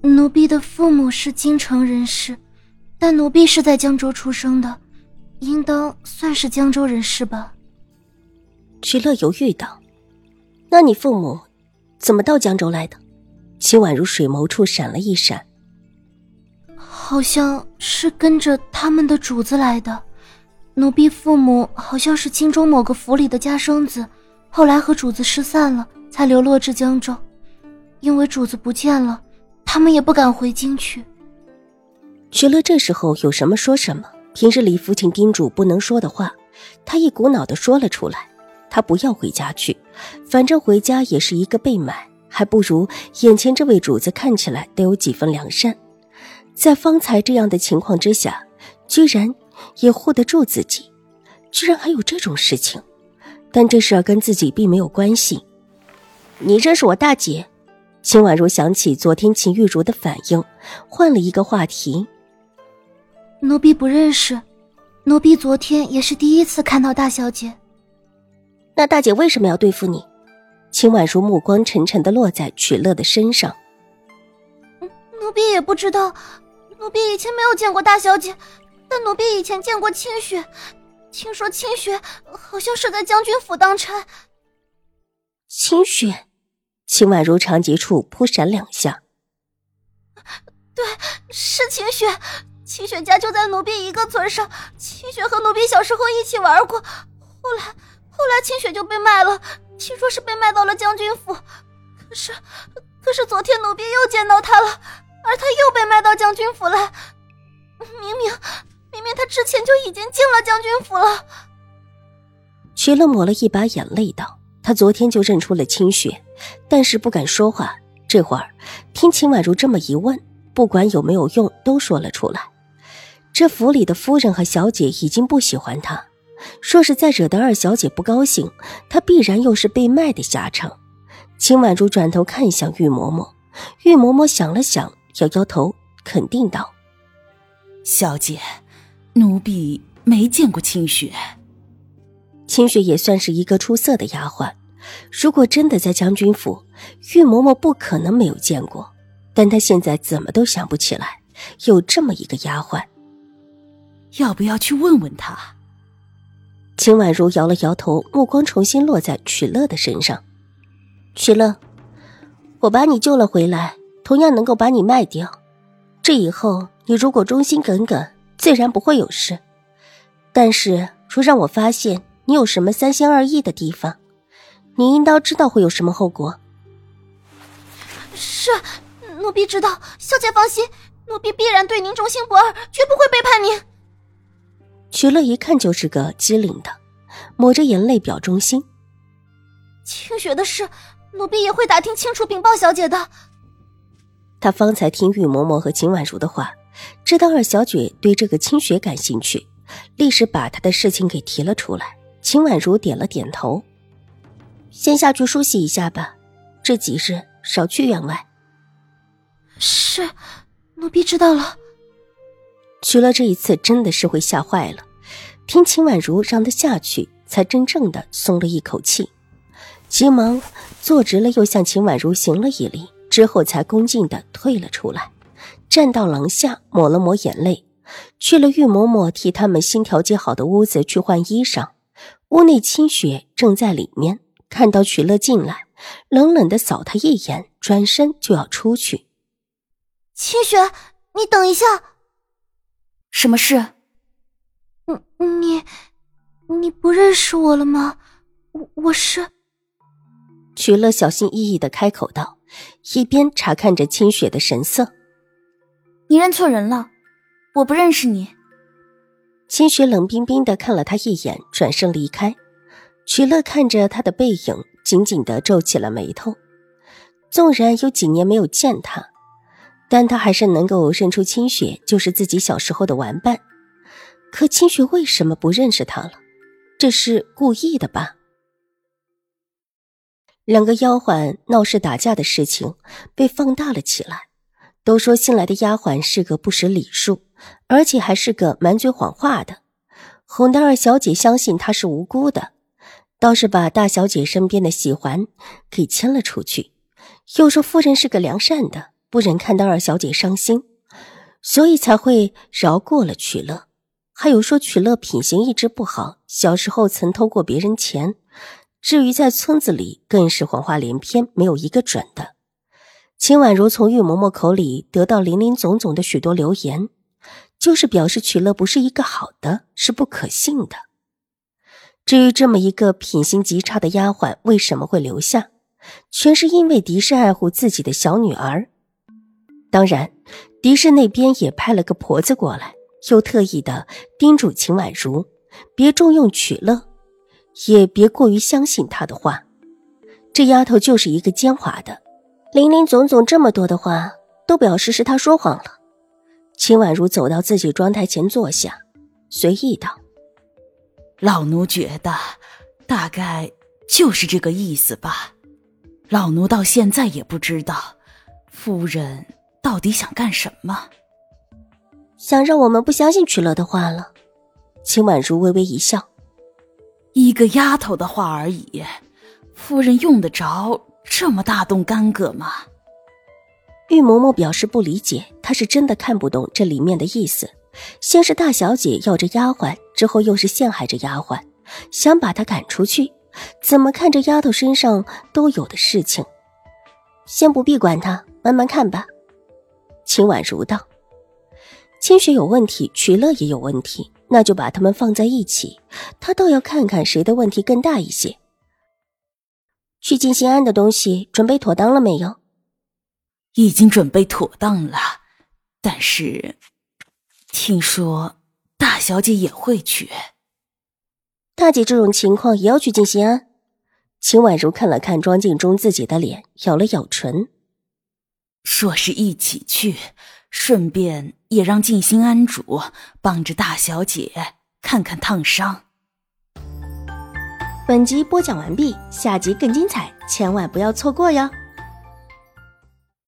奴婢的父母是京城人士，但奴婢是在江州出生的，应当算是江州人士吧。曲乐犹豫道：“那你父母怎么到江州来的？”秦婉如水眸处闪了一闪，好像是跟着他们的主子来的。奴婢父母好像是京中某个府里的家生子，后来和主子失散了，才流落至江州。因为主子不见了。他们也不敢回京去。徐乐这时候有什么说什么，平日里父亲叮嘱不能说的话，他一股脑的说了出来。他不要回家去，反正回家也是一个被买，还不如眼前这位主子看起来得有几分良善。在方才这样的情况之下，居然也护得住自己，居然还有这种事情。但这事儿跟自己并没有关系。你认识我大姐？秦婉如想起昨天秦玉茹的反应，换了一个话题。奴婢不认识，奴婢昨天也是第一次看到大小姐。那大姐为什么要对付你？秦婉如目光沉沉的落在曲乐的身上。奴婢也不知道，奴婢以前没有见过大小姐，但奴婢以前见过清雪，听说清雪好像是在将军府当差。清雪。秦婉如长睫处扑闪两下，对，是秦雪。秦雪家就在奴婢一个村上，秦雪和奴婢小时候一起玩过。后来，后来秦雪就被卖了，听说是被卖到了将军府。可是，可是昨天奴婢又见到她了，而她又被卖到将军府来。明明，明明她之前就已经进了将军府了。徐乐抹了一把眼泪道。他昨天就认出了清雪，但是不敢说话。这会儿听秦婉如这么一问，不管有没有用，都说了出来。这府里的夫人和小姐已经不喜欢他，若是再惹得二小姐不高兴，他必然又是被卖的下场。秦婉如转头看向玉嬷嬷，玉嬷嬷想了想，摇摇头，肯定道：“小姐，奴婢没见过清雪。”清雪也算是一个出色的丫鬟。如果真的在将军府，玉嬷嬷不可能没有见过。但她现在怎么都想不起来有这么一个丫鬟。要不要去问问她？秦婉如摇了摇头，目光重新落在曲乐的身上。曲乐，我把你救了回来，同样能够把你卖掉。这以后你如果忠心耿耿，自然不会有事。但是若让我发现你有什么三心二意的地方，你应当知道会有什么后果。是，奴婢知道。小姐放心，奴婢必然对您忠心不二，绝不会背叛您。曲乐一看就是个机灵的，抹着眼泪表忠心。清雪的事，奴婢也会打听清楚禀报小姐的。他方才听玉嬷嬷和秦婉如的话，知道二小姐对这个清雪感兴趣，立时把她的事情给提了出来。秦婉如点了点头。先下去梳洗一下吧，这几日少去院外。是，奴婢知道了。徐乐这一次真的是会吓坏了，听秦婉如让他下去，才真正的松了一口气，急忙坐直了，又向秦婉如行了一礼，之后才恭敬的退了出来，站到廊下抹了抹眼泪，去了玉嬷嬷替他们新调节好的屋子去换衣裳。屋内清雪正在里面。看到曲乐进来，冷冷的扫他一眼，转身就要出去。清雪，你等一下。什么事？你，你不认识我了吗？我我是。曲乐小心翼翼的开口道，一边查看着清雪的神色。你认错人了，我不认识你。清雪冷冰冰的看了他一眼，转身离开。曲乐看着他的背影，紧紧的皱起了眉头。纵然有几年没有见他，但他还是能够认出清雪就是自己小时候的玩伴。可清雪为什么不认识他了？这是故意的吧？两个丫鬟闹事打架的事情被放大了起来，都说新来的丫鬟是个不识礼数，而且还是个满嘴谎话的，哄得二小姐相信她是无辜的，倒是把大小姐身边的喜环给牵了出去，又说夫人是个良善的。不忍看到二小姐伤心，所以才会饶过了曲乐。还有说曲乐品行一直不好，小时候曾偷过别人钱。至于在村子里，更是谎话连篇，没有一个准的。秦婉如从玉嬷嬷口里得到林林总总的许多流言，就是表示曲乐不是一个好的，是不可信的。至于这么一个品行极差的丫鬟为什么会留下，全是因为狄氏爱护自己的小女儿。当然，狄氏那边也派了个婆子过来，又特意的叮嘱秦婉如，别重用曲乐，也别过于相信他的话。这丫头就是一个奸猾的，林林总总这么多的话，都表示是她说谎了。秦婉如走到自己妆台前坐下，随意道：“老奴觉得，大概就是这个意思吧。老奴到现在也不知道，夫人。”到底想干什么？想让我们不相信曲乐的话了。秦婉如微微一笑：“一个丫头的话而已，夫人用得着这么大动干戈吗？”玉嬷嬷表示不理解，她是真的看不懂这里面的意思。先是大小姐要着丫鬟，之后又是陷害着丫鬟，想把她赶出去。怎么看这丫头身上都有的事情？先不必管她，慢慢看吧。秦婉如道：“清雪有问题，曲乐也有问题，那就把他们放在一起。他倒要看看谁的问题更大一些。去静心庵的东西准备妥当了没有？已经准备妥当了，但是听说大小姐也会去。大姐这种情况也要去静心庵？”秦婉如看了看庄镜中自己的脸，咬了咬唇。说是一起去，顺便也让静心庵主帮着大小姐看看烫伤。本集播讲完毕，下集更精彩，千万不要错过哟。